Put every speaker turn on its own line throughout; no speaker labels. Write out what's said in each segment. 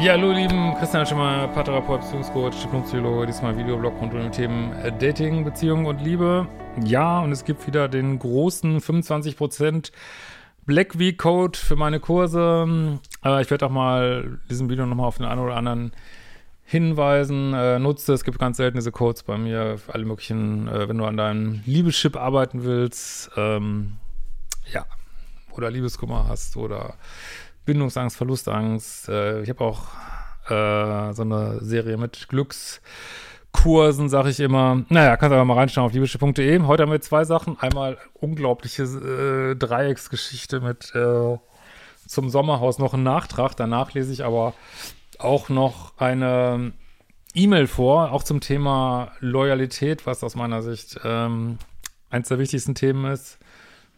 Ja, hallo lieben, Christian Schimmer, Paartherapeut, Beziehungscoach, Diplompsychologe, diesmal Videoblog rund um die Themen äh, Dating, Beziehung und Liebe. Ja, und es gibt wieder den großen 25% Black Week Code für meine Kurse. Äh, ich werde auch mal in diesem Video nochmal auf den einen oder anderen hinweisen. Äh, nutze, es gibt ganz selten diese Codes bei mir für alle möglichen, äh, wenn du an deinem Liebeschip arbeiten willst. Ähm, ja, oder Liebeskummer hast oder Bindungsangst, Verlustangst. Äh, ich habe auch äh, so eine Serie mit Glückskursen, sag ich immer. Naja, kannst aber mal reinschauen auf liebeschiff.de. Heute haben wir zwei Sachen. Einmal unglaubliche äh, Dreiecksgeschichte mit äh, zum Sommerhaus noch ein Nachtrag. Danach lese ich aber auch noch eine E-Mail vor, auch zum Thema Loyalität, was aus meiner Sicht ähm, eins der wichtigsten Themen ist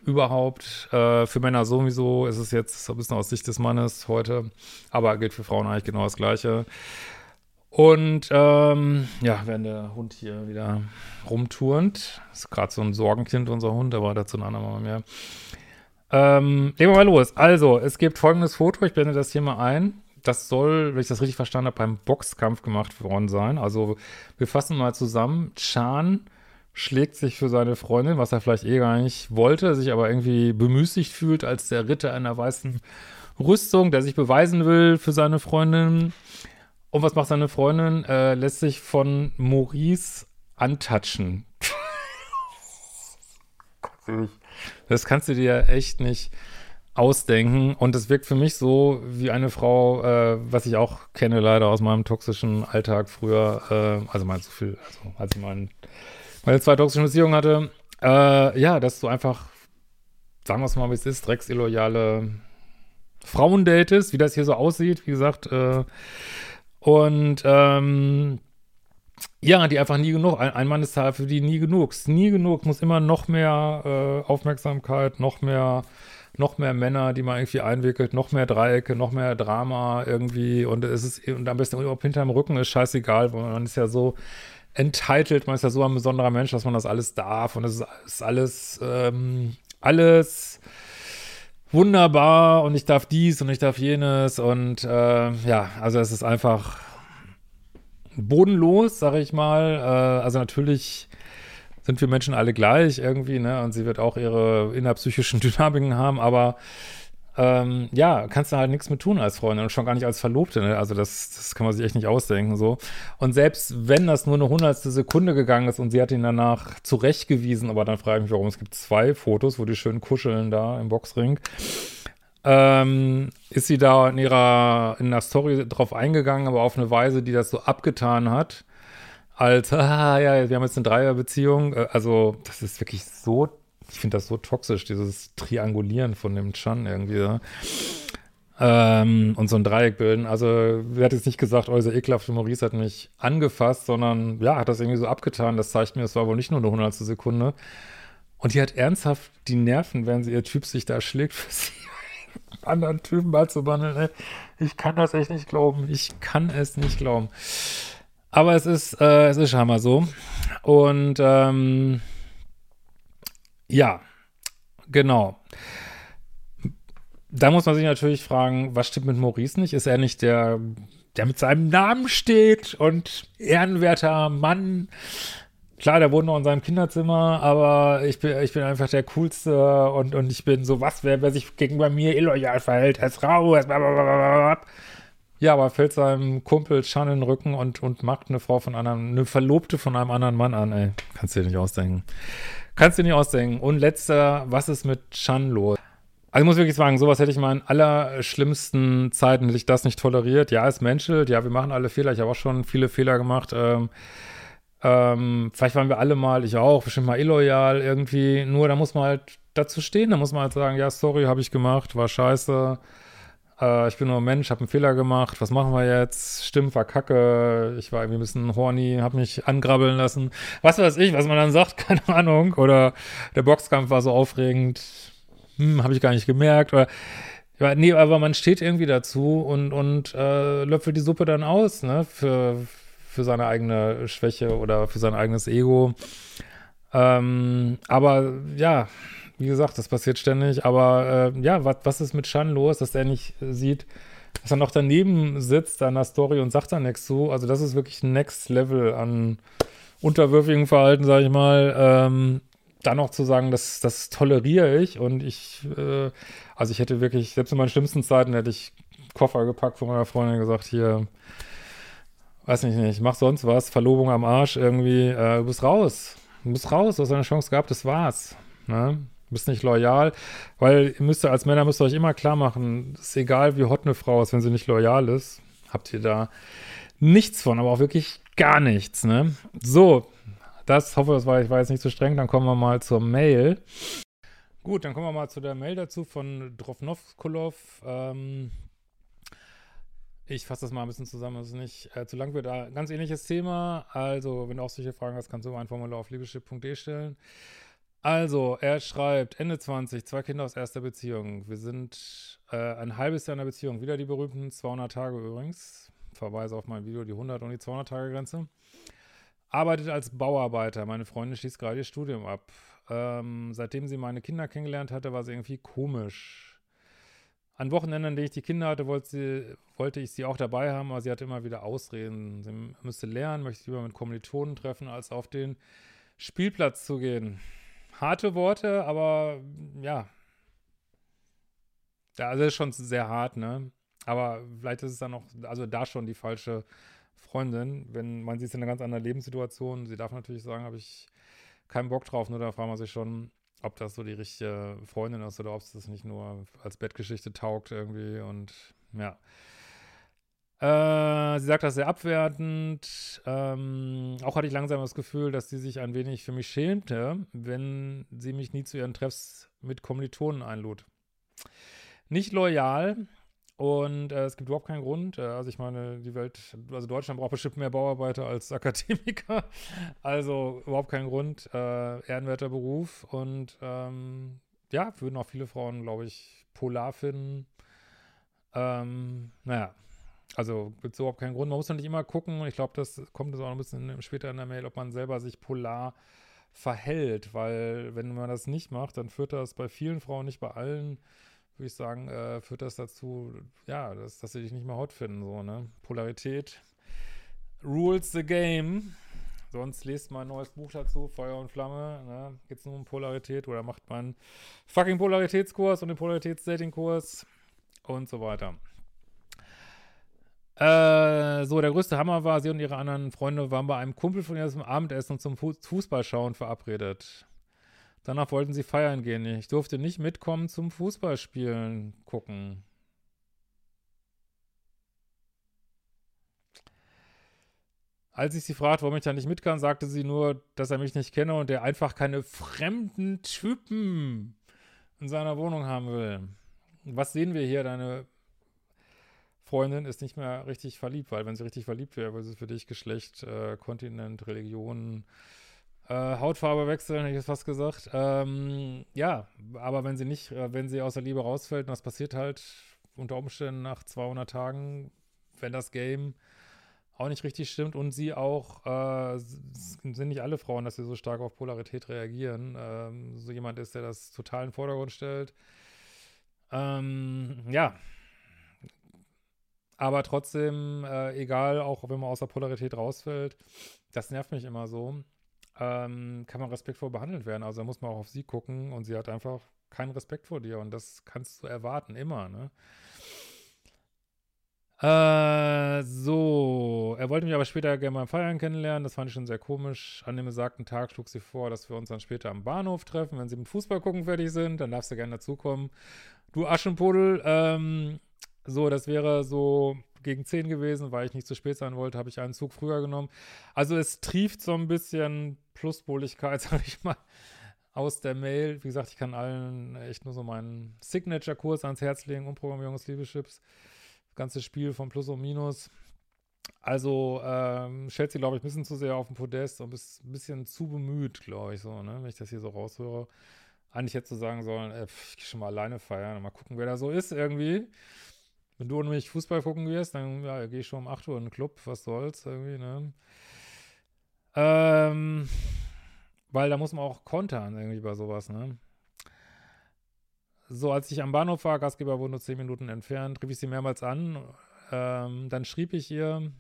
überhaupt. Äh, für Männer sowieso ist es jetzt so ein bisschen aus Sicht des Mannes heute, aber gilt für Frauen eigentlich genau das Gleiche. Und ähm, ja, wenn der Hund hier wieder rumturnt, ist gerade so ein Sorgenkind, unser Hund, aber dazu ein andermal mehr. Ähm, legen wir mal los. Also, es gibt folgendes Foto, ich blende das hier mal ein. Das soll, wenn ich das richtig verstanden habe, beim Boxkampf gemacht worden sein. Also, wir fassen mal zusammen. Chan schlägt sich für seine Freundin, was er vielleicht eh gar nicht wollte, sich aber irgendwie bemüßigt fühlt als der Ritter einer weißen Rüstung, der sich beweisen will für seine Freundin. Und was macht seine Freundin? Äh, lässt sich von Maurice antatschen. das kannst du dir echt nicht ausdenken. Und es wirkt für mich so wie eine Frau, äh, was ich auch kenne leider aus meinem toxischen Alltag früher, äh, also mal so viel, also als ich meinen meine zwei toxische Beziehungen hatte, äh, ja, dass du einfach, sagen wir es mal, wie es ist, drecksilloyale Frauen datest, wie das hier so aussieht, wie gesagt, äh, und ähm, ja, die einfach nie genug, ein, ein Mann ist da für die nie genug, ist nie genug, muss immer noch mehr äh, Aufmerksamkeit, noch mehr noch mehr Männer, die man irgendwie einwickelt, noch mehr Dreiecke, noch mehr Drama irgendwie. Und es ist und am besten überhaupt hinterm Rücken ist scheißegal, weil man ist ja so entitled, man ist ja so ein besonderer Mensch, dass man das alles darf und es ist alles, ähm, alles wunderbar und ich darf dies und ich darf jenes und äh, ja, also es ist einfach bodenlos, sag ich mal. Äh, also natürlich sind wir Menschen alle gleich irgendwie, ne? Und sie wird auch ihre innerpsychischen Dynamiken haben, aber ähm, ja, kannst du halt nichts mit tun als Freundin und schon gar nicht als Verlobte. Ne? Also das, das kann man sich echt nicht ausdenken so. Und selbst wenn das nur eine hundertste Sekunde gegangen ist und sie hat ihn danach zurechtgewiesen, aber dann frage ich mich, warum es gibt zwei Fotos, wo die schön kuscheln da im Boxring. Ähm, ist sie da in ihrer in der Story drauf eingegangen, aber auf eine Weise, die das so abgetan hat, als, ah, ja, wir haben jetzt eine Dreierbeziehung. Äh, also, das ist wirklich so ich finde das so toxisch, dieses Triangulieren von dem Chan irgendwie. Ja. Ähm, und so ein Dreieck bilden. Also, sie hat jetzt nicht gesagt, oh, dieser ekelhafte Maurice hat mich angefasst, sondern ja, hat das irgendwie so abgetan. Das zeigt mir, es war wohl nicht nur eine hundertstel Sekunde. Und die hat ernsthaft die Nerven, wenn sie ihr Typ sich da schlägt, für sie anderen Typen mal zu behandeln. Ich kann das echt nicht glauben. Ich kann es nicht glauben. Aber es ist, äh, es ist scheinbar so. Und ähm, ja, genau. Da muss man sich natürlich fragen, was stimmt mit Maurice nicht? Ist er nicht der, der mit seinem Namen steht und ehrenwerter Mann? Klar, der wohnt noch in seinem Kinderzimmer, aber ich bin, ich bin einfach der Coolste und, und ich bin so, was, wer, wer sich gegenüber mir illoyal verhält, ist raus. Ja, aber fällt seinem Kumpel Chan in den Rücken und, und macht eine Frau von einem, eine Verlobte von einem anderen Mann an, ey. Kannst du dir nicht ausdenken. Kannst du nicht ausdenken. Und letzter, was ist mit Chan los? Also ich muss wirklich sagen, sowas hätte ich mal in allerschlimmsten Zeiten, hätte ich das nicht toleriert. Ja, es menschelt, ja, wir machen alle Fehler. Ich habe auch schon viele Fehler gemacht. Ähm, ähm, vielleicht waren wir alle mal, ich auch, bestimmt mal illoyal irgendwie. Nur da muss man halt dazu stehen, da muss man halt sagen, ja, sorry, habe ich gemacht, war scheiße. Äh, ich bin nur Mensch, habe einen Fehler gemacht. Was machen wir jetzt? Stimmt, war kacke. Ich war irgendwie ein bisschen horny, habe mich angrabbeln lassen. Was weiß ich, was man dann sagt, keine Ahnung. Oder der Boxkampf war so aufregend hm, habe ich gar nicht gemerkt. Oder, nee, aber man steht irgendwie dazu und, und äh, löffelt die Suppe dann aus, ne, für, für seine eigene Schwäche oder für sein eigenes Ego. Ähm, aber ja, wie gesagt, das passiert ständig. Aber äh, ja, was, was ist mit Shan los, dass er nicht sieht, dass er noch daneben sitzt an der Story und sagt da nichts zu? Also, das ist wirklich Next Level an unterwürfigen Verhalten, sag ich mal. Ähm, dann noch zu sagen, das, das toleriere ich und ich, äh, also ich hätte wirklich, selbst in meinen schlimmsten Zeiten hätte ich Koffer gepackt von meiner Freundin gesagt, hier, weiß nicht, nicht, mach sonst was, Verlobung am Arsch irgendwie, äh, du bist raus, du bist raus, du hast eine Chance gehabt, das war's, ne? Du bist nicht loyal, weil ihr müsst als Männer müsst ihr euch immer klar machen, ist egal, wie hot eine Frau ist, wenn sie nicht loyal ist, habt ihr da nichts von, aber auch wirklich gar nichts, ne? So, das hoffe, das war, ich war jetzt nicht zu so streng. Dann kommen wir mal zur Mail. Gut, dann kommen wir mal zu der Mail dazu von Drofnovkolov. Ähm, ich fasse das mal ein bisschen zusammen, dass es nicht äh, zu lang wird. Ganz ähnliches Thema. Also, wenn du auch solche Fragen hast, kannst du ein Formular auf liebeschip.de stellen. Also, er schreibt, Ende 20, zwei Kinder aus erster Beziehung. Wir sind äh, ein halbes Jahr in der Beziehung. Wieder die berühmten 200 Tage übrigens. Verweise auf mein Video, die 100 und die 200 Tage Grenze. Arbeitet als Bauarbeiter. Meine Freundin schließt gerade ihr Studium ab. Ähm, seitdem sie meine Kinder kennengelernt hatte, war sie irgendwie komisch. An Wochenenden, an denen ich die Kinder hatte, wollte, sie, wollte ich sie auch dabei haben, aber sie hatte immer wieder Ausreden. Sie müsste lernen, möchte lieber mit Kommilitonen treffen, als auf den Spielplatz zu gehen. Harte Worte, aber ja. Also ist schon sehr hart, ne? Aber vielleicht ist es dann auch, also da schon die falsche Freundin, wenn man sie ist in einer ganz anderen Lebenssituation, sie darf natürlich sagen, habe ich keinen Bock drauf, nur da fragt man sich schon, ob das so die richtige Freundin ist oder ob es das nicht nur als Bettgeschichte taugt irgendwie und ja. Äh, sie sagt das sehr abwertend. Ähm, auch hatte ich langsam das Gefühl, dass sie sich ein wenig für mich schämte, wenn sie mich nie zu ihren Treffs mit Kommilitonen einlud. Nicht loyal, und äh, es gibt überhaupt keinen Grund. Äh, also ich meine, die Welt, also Deutschland braucht bestimmt mehr Bauarbeiter als Akademiker. Also überhaupt keinen Grund. Äh, ehrenwerter Beruf. Und ähm, ja, würden auch viele Frauen, glaube ich, polar finden. Ähm, naja, also gibt es überhaupt keinen Grund. Man muss doch nicht immer gucken. Ich glaube, das kommt jetzt auch ein bisschen später in der Mail, ob man selber sich polar verhält. Weil wenn man das nicht macht, dann führt das bei vielen Frauen, nicht bei allen, würde ich sagen, äh, führt das dazu, ja, dass, dass sie dich nicht mehr hot finden, so, ne? Polarität rules the game. Sonst lest mal ein neues Buch dazu, Feuer und Flamme, ne? Geht's nur um Polarität oder macht man fucking Polaritätskurs und den Polaritätsdatingkurs und so weiter. Äh, so, der größte Hammer war, sie und ihre anderen Freunde waren bei einem Kumpel von ihr zum Abendessen und zum Fußballschauen verabredet. Danach wollten sie feiern gehen. Ich durfte nicht mitkommen zum Fußballspielen gucken. Als ich sie fragte, warum ich da nicht mit kann, sagte sie nur, dass er mich nicht kenne und er einfach keine fremden Typen in seiner Wohnung haben will. Was sehen wir hier? Deine Freundin ist nicht mehr richtig verliebt, weil wenn sie richtig verliebt wäre, würde sie für dich Geschlecht, äh, Kontinent, Religion, äh, Hautfarbe wechseln, hätte ich fast gesagt. Ähm, ja, aber wenn sie nicht, äh, wenn sie aus der Liebe rausfällt, und das passiert halt unter Umständen nach 200 Tagen, wenn das Game auch nicht richtig stimmt und sie auch, äh, sind nicht alle Frauen, dass sie so stark auf Polarität reagieren. Ähm, so jemand ist, der das total in den Vordergrund stellt. Ähm, ja. Aber trotzdem, äh, egal, auch wenn man aus der Polarität rausfällt, das nervt mich immer so ähm, kann man respektvoll behandelt werden. Also da muss man auch auf sie gucken und sie hat einfach keinen Respekt vor dir und das kannst du erwarten, immer, ne? Äh, so, er wollte mich aber später gerne beim Feiern kennenlernen. Das fand ich schon sehr komisch. An dem besagten Tag schlug sie vor, dass wir uns dann später am Bahnhof treffen. Wenn sie mit Fußball gucken fertig sind, dann darfst du gerne dazukommen. Du Aschenpudel, ähm, so, das wäre so gegen 10 gewesen, weil ich nicht zu spät sein wollte, habe ich einen Zug früher genommen. Also es trieft so ein bisschen Pluspoligkeit, sag ich mal, aus der Mail. Wie gesagt, ich kann allen echt nur so meinen Signature-Kurs ans Herz legen, Umprogrammierung des Liebeschips. Das ganze Spiel von Plus und Minus. Also ähm, stellt sie, glaube ich, ein bisschen zu sehr auf den Podest und ist ein bisschen zu bemüht, glaube ich, so, ne, wenn ich das hier so raushöre. Eigentlich hätte sie sagen sollen, äh, ich gehe schon mal alleine feiern und mal gucken, wer da so ist irgendwie. Wenn du und mich Fußball gucken wirst, dann ja, gehe ich schon um 8 Uhr in den Club, was soll's irgendwie, ne? Ähm, weil da muss man auch kontern irgendwie bei sowas, ne? So, als ich am Bahnhof war, Gastgeber wurde nur 10 Minuten entfernt, rief ich sie mehrmals an. Ähm, dann schrieb ich ihr,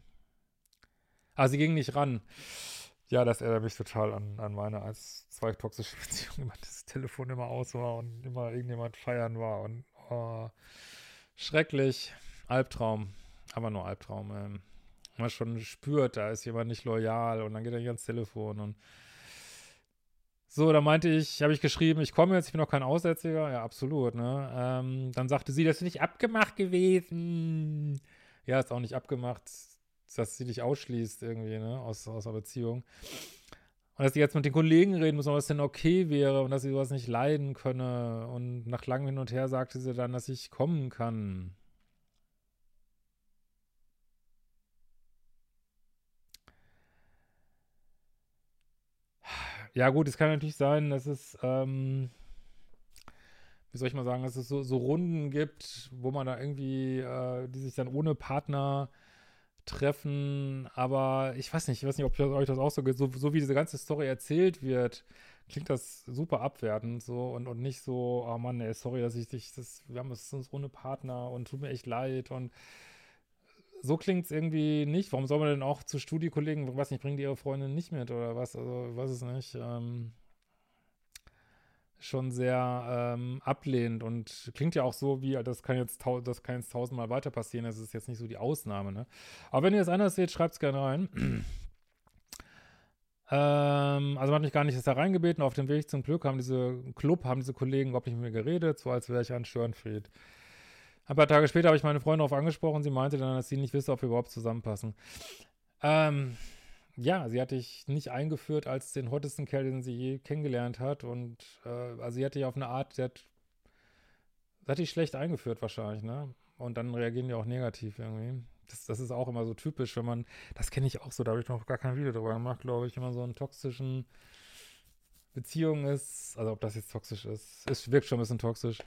ah, sie ging nicht ran. Ja, das erinnert mich total an, an meine als zwei toxische Beziehung, immer das Telefon immer aus war und immer irgendjemand feiern war und oh, Schrecklich. Albtraum. Aber nur Albtraum. Ähm. Man schon spürt, da ist jemand nicht loyal und dann geht er nicht ans Telefon und so, da meinte ich, habe ich geschrieben, ich komme jetzt, ich bin noch kein Aussätziger. Ja, absolut, ne? Ähm, dann sagte sie, das ist nicht abgemacht gewesen. Ja, ist auch nicht abgemacht, dass sie dich ausschließt irgendwie, ne? Aus, aus der Beziehung. Und dass sie jetzt mit den Kollegen reden muss, ob es denn okay wäre und dass sie sowas nicht leiden könne. Und nach langem Hin und Her sagte sie dann, dass ich kommen kann. Ja, gut, es kann natürlich sein, dass es, ähm, wie soll ich mal sagen, dass es so, so Runden gibt, wo man da irgendwie, äh, die sich dann ohne Partner treffen, aber ich weiß nicht, ich weiß nicht, ob euch das auch so geht, so, so wie diese ganze Story erzählt wird, klingt das super abwertend so und, und nicht so, oh Mann, ey, sorry, dass ich dich, das, wir haben es uns ohne Partner und tut mir echt leid und so klingt es irgendwie nicht. Warum soll man denn auch zu Studiekollegen, was nicht, bringen die ihre Freundin nicht mit oder was? Also, weiß es nicht. Ähm, schon sehr ähm, ablehnend und klingt ja auch so wie, das kann jetzt, das kann jetzt tausendmal weiter passieren, das ist jetzt nicht so die Ausnahme, ne? Aber wenn ihr es anders seht, schreibt es gerne rein. ähm, also man hat mich gar nicht erst da reingebeten, auf dem Weg zum Glück haben diese Club, haben diese Kollegen überhaupt nicht mit mir geredet, so als wäre ich ein Störenfried. Ein paar Tage später habe ich meine Freundin darauf angesprochen, sie meinte dann, dass sie nicht wisse, ob wir überhaupt zusammenpassen. Ähm, ja, sie hatte ich nicht eingeführt als den hottesten Kerl, den sie je kennengelernt hat. Und äh, also sie hatte ich auf eine Art, sie hat, sie hat die schlecht eingeführt wahrscheinlich, ne? Und dann reagieren die auch negativ irgendwie. Das, das ist auch immer so typisch, wenn man, das kenne ich auch so, da habe ich noch gar kein Video drüber gemacht, glaube ich, wenn man so in toxischen Beziehungen ist, also ob das jetzt toxisch ist, es wirkt schon ein bisschen toxisch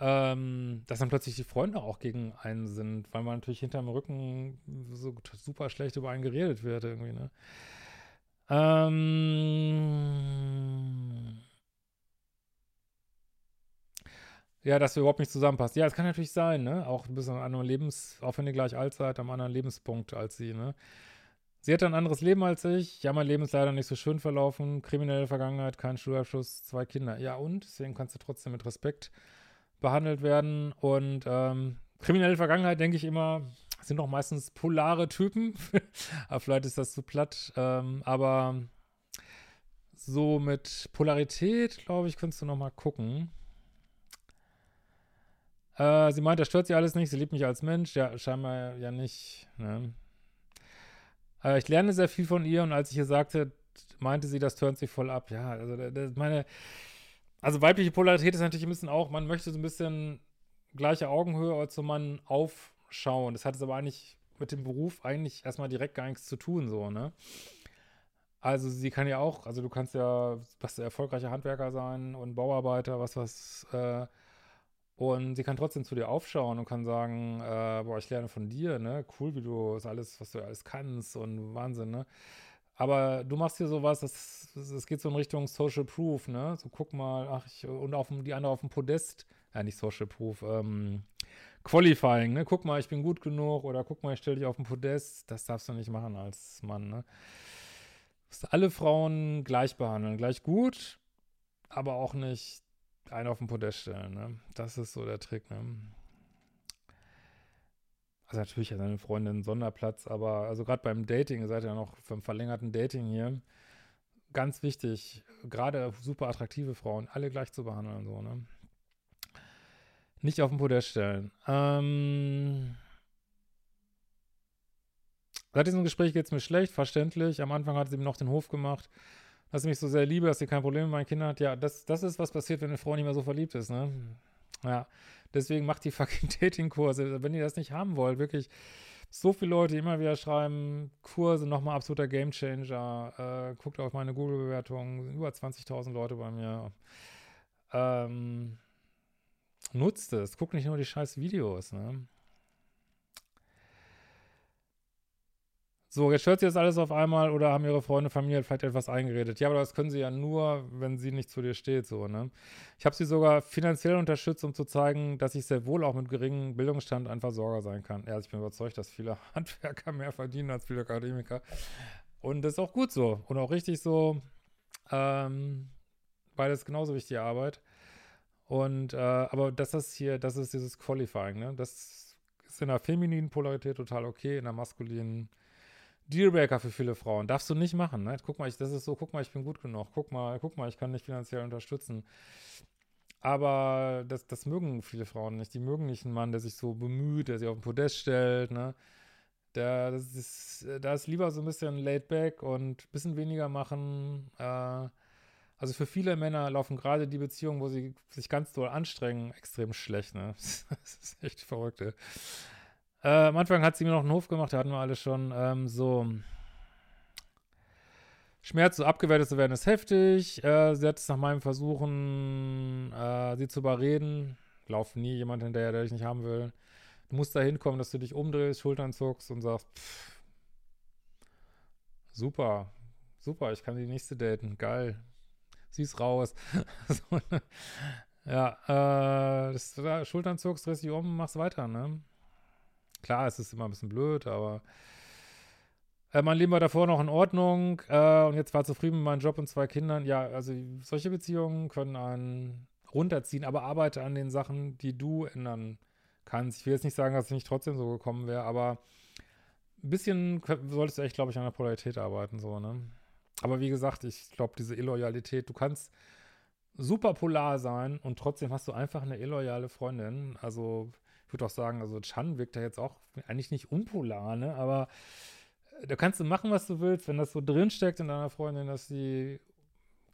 ähm, dass dann plötzlich die Freunde auch gegen einen sind, weil man natürlich hinterm Rücken so super schlecht über einen geredet wird irgendwie, ne? Ähm, ja, dass wir überhaupt nicht zusammenpassen. Ja, es kann natürlich sein, ne? Auch ein bisschen an einem Lebens, auch wenn ihr gleich alt seid, am anderen Lebenspunkt als sie, ne? Sie hat ein anderes Leben als ich. Ja, mein Leben ist leider nicht so schön verlaufen. Kriminelle Vergangenheit, kein Schulabschluss, zwei Kinder. Ja, und? Deswegen kannst du trotzdem mit Respekt behandelt werden. Und ähm, kriminelle Vergangenheit, denke ich immer, sind doch meistens polare Typen. aber vielleicht ist das zu platt. Ähm, aber so mit Polarität, glaube ich, könntest du noch mal gucken. Äh, sie meint, das stört sie alles nicht. Sie liebt mich als Mensch. Ja, scheinbar ja nicht. Ne? Äh, ich lerne sehr viel von ihr und als ich ihr sagte, meinte sie, das turnt sie voll ab. Ja, also das, meine also weibliche Polarität ist natürlich ein bisschen auch, man möchte so ein bisschen gleiche Augenhöhe zum Mann aufschauen. Das hat es aber eigentlich mit dem Beruf eigentlich erstmal direkt gar nichts zu tun, so, ne? Also sie kann ja auch, also du kannst ja, was erfolgreicher Handwerker sein und Bauarbeiter, was was, äh, und sie kann trotzdem zu dir aufschauen und kann sagen, äh, boah, ich lerne von dir, ne? Cool, wie du das alles, was du alles kannst und Wahnsinn, ne? Aber du machst hier sowas, das, das geht so in Richtung Social Proof, ne? So guck mal, ach, ich, und auf dem, die andere auf dem Podest, ja, nicht Social Proof, ähm, Qualifying, ne? Guck mal, ich bin gut genug oder guck mal, ich stelle dich auf dem Podest. Das darfst du nicht machen als Mann, ne? Du musst alle Frauen gleich behandeln, gleich gut, aber auch nicht einen auf dem Podest stellen, ne? Das ist so der Trick, ne? Also natürlich hat seine Freundin einen Sonderplatz, aber also gerade beim Dating, ihr seid ja noch vom verlängerten Dating hier, ganz wichtig, gerade super attraktive Frauen, alle gleich zu behandeln, so, ne? Nicht auf den Podest stellen. Ähm, seit diesem Gespräch geht es mir schlecht, verständlich. Am Anfang hat sie mir noch den Hof gemacht, dass sie mich so sehr liebe, dass sie kein Problem mit meinen Kindern hat. Ja, das, das ist, was passiert, wenn eine Frau nicht mehr so verliebt ist, ne? Ja, deswegen macht die fucking Dating-Kurse. Wenn ihr das nicht haben wollt, wirklich so viele Leute, immer wieder schreiben, Kurse, nochmal absoluter Gamechanger. Äh, guckt auf meine Google-Bewertungen, über 20.000 Leute bei mir. Ähm, nutzt es, guckt nicht nur die scheiß Videos, ne? So, jetzt hört sie das alles auf einmal oder haben ihre Freunde, Familie vielleicht etwas eingeredet. Ja, aber das können sie ja nur, wenn sie nicht zu dir steht, so, ne? Ich habe sie sogar finanziell unterstützt, um zu zeigen, dass ich sehr wohl auch mit geringem Bildungsstand ein Versorger sein kann. Ja, also ich bin überzeugt, dass viele Handwerker mehr verdienen als viele Akademiker. Und das ist auch gut so und auch richtig so. Ähm, beides genauso wichtige Arbeit. Und, äh, aber das ist hier, das ist dieses Qualifying, ne? Das ist in der femininen Polarität total okay, in der maskulinen Dealbreaker für viele Frauen. Darfst du nicht machen, ne? Guck mal, ich, das ist so, guck mal, ich bin gut genug. Guck mal, guck mal, ich kann dich finanziell unterstützen. Aber das, das mögen viele Frauen nicht. Die mögen nicht einen Mann, der sich so bemüht, der sich auf den Podest stellt, ne? Der, das ist, da ist lieber so ein bisschen laid back und ein bisschen weniger machen. Äh, also für viele Männer laufen gerade die Beziehungen, wo sie sich ganz doll anstrengen, extrem schlecht, ne? Das ist echt verrückt, ey. Äh, am Anfang hat sie mir noch einen Hof gemacht, da hatten wir alle schon ähm, so. Schmerz so abgewertet zu werden ist heftig. Äh, sie hat es nach meinem Versuchen, äh, sie zu überreden. Lauf nie jemand hinterher, der dich nicht haben will. Du musst da hinkommen, dass du dich umdrehst, Schultern zuckst und sagst, pff, super, super, ich kann die nächste daten, geil. Sie ist raus. ja, äh, das, Schultern zuckst, drehst dich um, machst weiter, ne? Klar, es ist immer ein bisschen blöd, aber äh, mein Leben war davor noch in Ordnung äh, und jetzt war zufrieden mit meinem Job und zwei Kindern. Ja, also solche Beziehungen können einen runterziehen, aber arbeite an den Sachen, die du ändern kannst. Ich will jetzt nicht sagen, dass es nicht trotzdem so gekommen wäre, aber ein bisschen solltest du echt, glaube ich, an der Polarität arbeiten, so, ne? Aber wie gesagt, ich glaube, diese Illoyalität, du kannst super polar sein und trotzdem hast du einfach eine illoyale Freundin. Also ich würde auch sagen, also Chan wirkt da jetzt auch eigentlich nicht unpolar, ne? Aber äh, da kannst du machen, was du willst, wenn das so drinsteckt in deiner Freundin, dass sie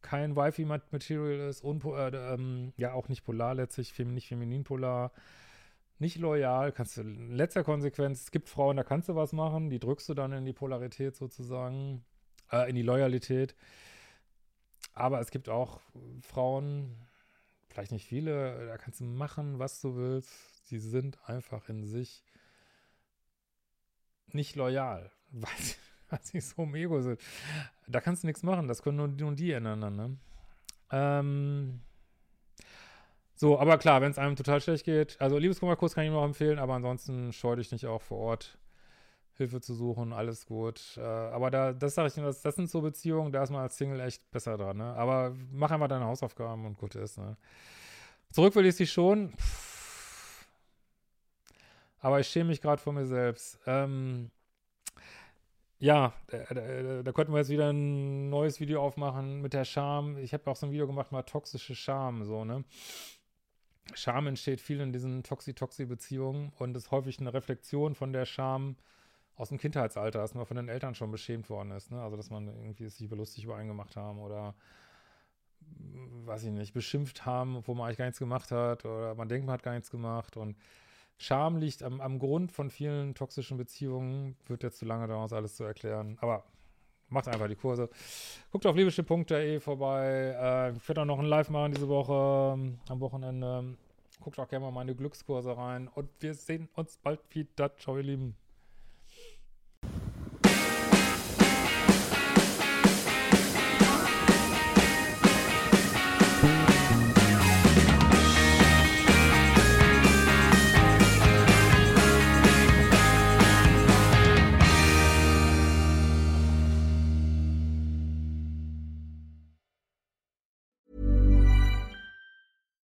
kein Wifi-Material ist, äh, ähm, ja auch nicht polar letztlich, nicht feminin polar, nicht loyal, kannst du in letzter Konsequenz, es gibt Frauen, da kannst du was machen, die drückst du dann in die Polarität sozusagen, äh, in die Loyalität. Aber es gibt auch Frauen, vielleicht nicht viele, da kannst du machen, was du willst sie sind einfach in sich nicht loyal, weil sie, weil sie so im Ego sind. Da kannst du nichts machen, das können nur, nur die ändern ne? Ähm, so, aber klar, wenn es einem total schlecht geht, also Liebeskummerkurs kann ich noch empfehlen, aber ansonsten scheu dich nicht auch vor Ort Hilfe zu suchen, alles gut. Äh, aber da, das sage ich das, das sind so Beziehungen, da ist man als Single echt besser dran, ne? Aber mach einfach deine Hausaufgaben und gut ist, ne? Zurück will ich sie schon. Pff aber ich schäme mich gerade vor mir selbst. Ähm, ja, da, da, da, könnten wir jetzt wieder ein neues Video aufmachen mit der Scham. Ich habe auch so ein Video gemacht, mal toxische Scham, so, ne? Scham entsteht viel in diesen Toxi-Toxi-Beziehungen und ist häufig eine Reflexion von der Scham aus dem Kindheitsalter, dass man von den Eltern schon beschämt worden ist, ne? Also, dass man irgendwie sich lustig über einen gemacht haben oder weiß ich nicht, beschimpft haben, obwohl man eigentlich gar nichts gemacht hat oder man denkt, man hat gar nichts gemacht und Scham liegt am, am Grund von vielen toxischen Beziehungen. Wird jetzt zu lange dauern, das alles zu erklären. Aber macht einfach die Kurse. Guckt auf liebeschiff.de vorbei. Äh, ich werde auch noch ein Live machen diese Woche ähm, am Wochenende. Guckt auch gerne mal meine Glückskurse rein. Und wir sehen uns bald wieder. Ciao, ihr Lieben.